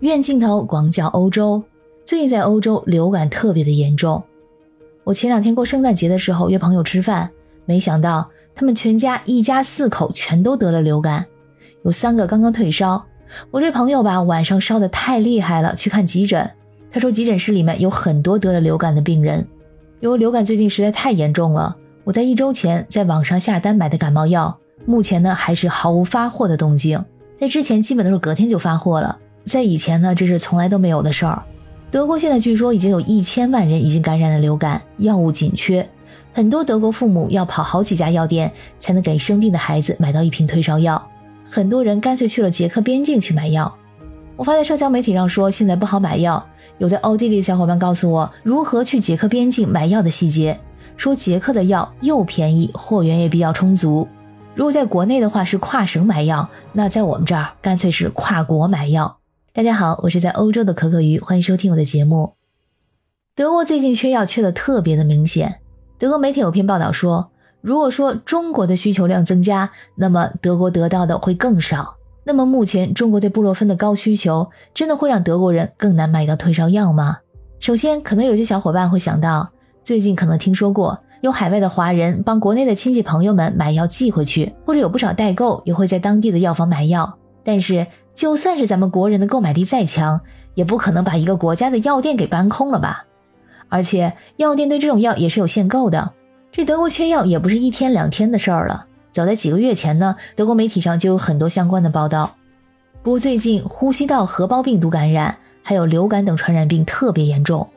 院镜头广角欧洲，最近在欧洲流感特别的严重。我前两天过圣诞节的时候约朋友吃饭，没想到他们全家一家四口全都得了流感，有三个刚刚退烧。我这朋友吧，晚上烧的太厉害了，去看急诊。他说急诊室里面有很多得了流感的病人，因为流感最近实在太严重了。我在一周前在网上下单买的感冒药，目前呢还是毫无发货的动静，在之前基本都是隔天就发货了。在以前呢，这是从来都没有的事儿。德国现在据说已经有一千万人已经感染了流感，药物紧缺，很多德国父母要跑好几家药店才能给生病的孩子买到一瓶退烧药，很多人干脆去了捷克边境去买药。我发在社交媒体上说现在不好买药，有在奥地利的小伙伴告诉我如何去捷克边境买药的细节，说捷克的药又便宜，货源也比较充足。如果在国内的话是跨省买药，那在我们这儿干脆是跨国买药。大家好，我是在欧洲的可可鱼，欢迎收听我的节目。德国最近缺药缺的特别的明显。德国媒体有篇报道说，如果说中国的需求量增加，那么德国得到的会更少。那么目前中国对布洛芬的高需求，真的会让德国人更难买到退烧药吗？首先，可能有些小伙伴会想到，最近可能听说过有海外的华人帮国内的亲戚朋友们买药寄回去，或者有不少代购也会在当地的药房买药，但是。就算是咱们国人的购买力再强，也不可能把一个国家的药店给搬空了吧？而且药店对这种药也是有限购的。这德国缺药也不是一天两天的事儿了，早在几个月前呢，德国媒体上就有很多相关的报道。不过最近呼吸道合胞病毒感染，还有流感等传染病特别严重，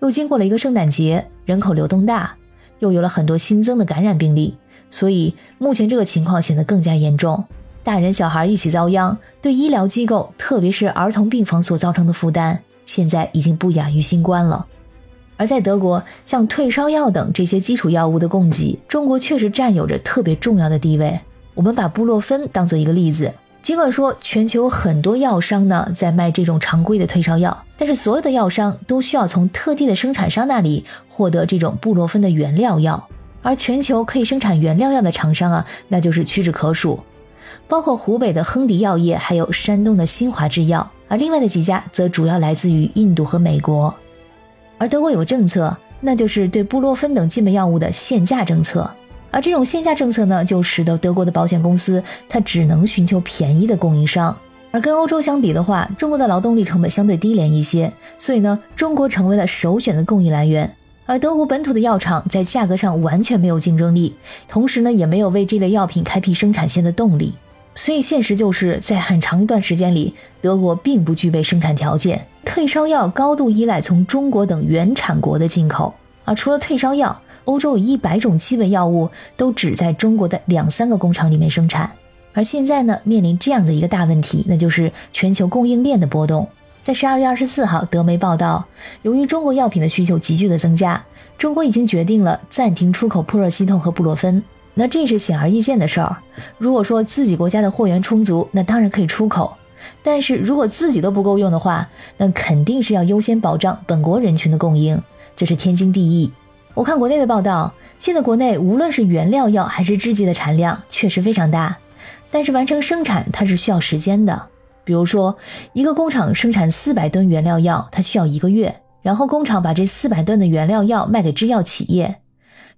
又经过了一个圣诞节，人口流动大，又有了很多新增的感染病例，所以目前这个情况显得更加严重。大人小孩一起遭殃，对医疗机构，特别是儿童病房所造成的负担，现在已经不亚于新冠了。而在德国，像退烧药等这些基础药物的供给，中国确实占有着特别重要的地位。我们把布洛芬当做一个例子，尽管说全球很多药商呢在卖这种常规的退烧药，但是所有的药商都需要从特定的生产商那里获得这种布洛芬的原料药，而全球可以生产原料药的厂商啊，那就是屈指可数。包括湖北的亨迪药业，还有山东的新华制药，而另外的几家则主要来自于印度和美国。而德国有政策，那就是对布洛芬等基本药物的限价政策。而这种限价政策呢，就使得德国的保险公司它只能寻求便宜的供应商。而跟欧洲相比的话，中国的劳动力成本相对低廉一些，所以呢，中国成为了首选的供应来源。而德国本土的药厂在价格上完全没有竞争力，同时呢，也没有为这类药品开辟生产线的动力。所以，现实就是在很长一段时间里，德国并不具备生产条件。退烧药高度依赖从中国等原产国的进口，而除了退烧药，欧洲有一百种基本药物都只在中国的两三个工厂里面生产。而现在呢，面临这样的一个大问题，那就是全球供应链的波动。在十二月二十四号，德媒报道，由于中国药品的需求急剧的增加，中国已经决定了暂停出口扑热息痛和布洛芬。那这是显而易见的事儿。如果说自己国家的货源充足，那当然可以出口；但是如果自己都不够用的话，那肯定是要优先保障本国人群的供应，这是天经地义。我看国内的报道，现在国内无论是原料药还是制剂的产量确实非常大，但是完成生产它是需要时间的。比如说，一个工厂生产四百吨原料药，它需要一个月，然后工厂把这四百吨的原料药卖给制药企业。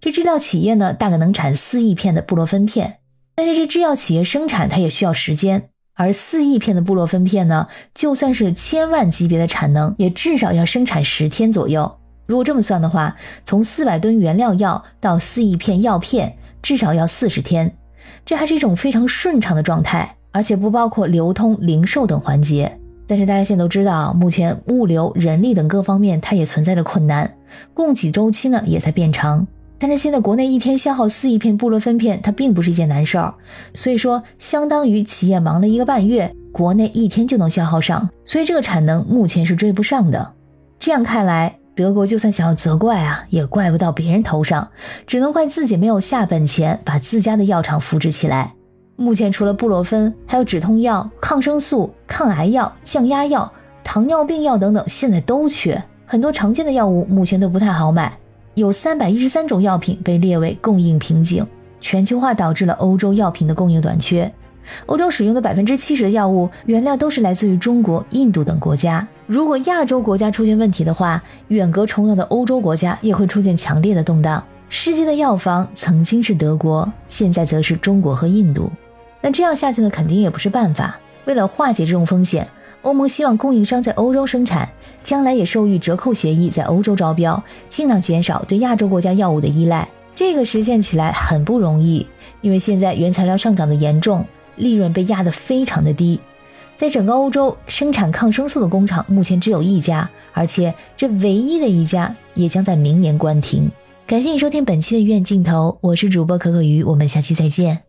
这制药企业呢，大概能产四亿片的布洛芬片，但是这制药企业生产它也需要时间，而四亿片的布洛芬片呢，就算是千万级别的产能，也至少要生产十天左右。如果这么算的话，从四百吨原料药到四亿片药片，至少要四十天，这还是一种非常顺畅的状态，而且不包括流通、零售等环节。但是大家现在都知道，目前物流、人力等各方面它也存在着困难，供给周期呢也在变长。但是现在国内一天消耗四亿片布洛芬片，它并不是一件难事儿，所以说相当于企业忙了一个半月，国内一天就能消耗上，所以这个产能目前是追不上的。这样看来，德国就算想要责怪啊，也怪不到别人头上，只能怪自己没有下本钱把自家的药厂扶持起来。目前除了布洛芬，还有止痛药、抗生素、抗癌药、降压药、糖尿病药等等，现在都缺，很多常见的药物目前都不太好买。有三百一十三种药品被列为供应瓶颈，全球化导致了欧洲药品的供应短缺。欧洲使用的百分之七十的药物原料都是来自于中国、印度等国家。如果亚洲国家出现问题的话，远隔重洋的欧洲国家也会出现强烈的动荡。世界的药房曾经是德国，现在则是中国和印度。那这样下去呢，肯定也不是办法。为了化解这种风险，欧盟希望供应商在欧洲生产，将来也授予折扣协议，在欧洲招标，尽量减少对亚洲国家药物的依赖。这个实现起来很不容易，因为现在原材料上涨的严重，利润被压得非常的低。在整个欧洲生产抗生素的工厂目前只有一家，而且这唯一的一家也将在明年关停。感谢你收听本期的医院镜头，我是主播可可鱼，我们下期再见。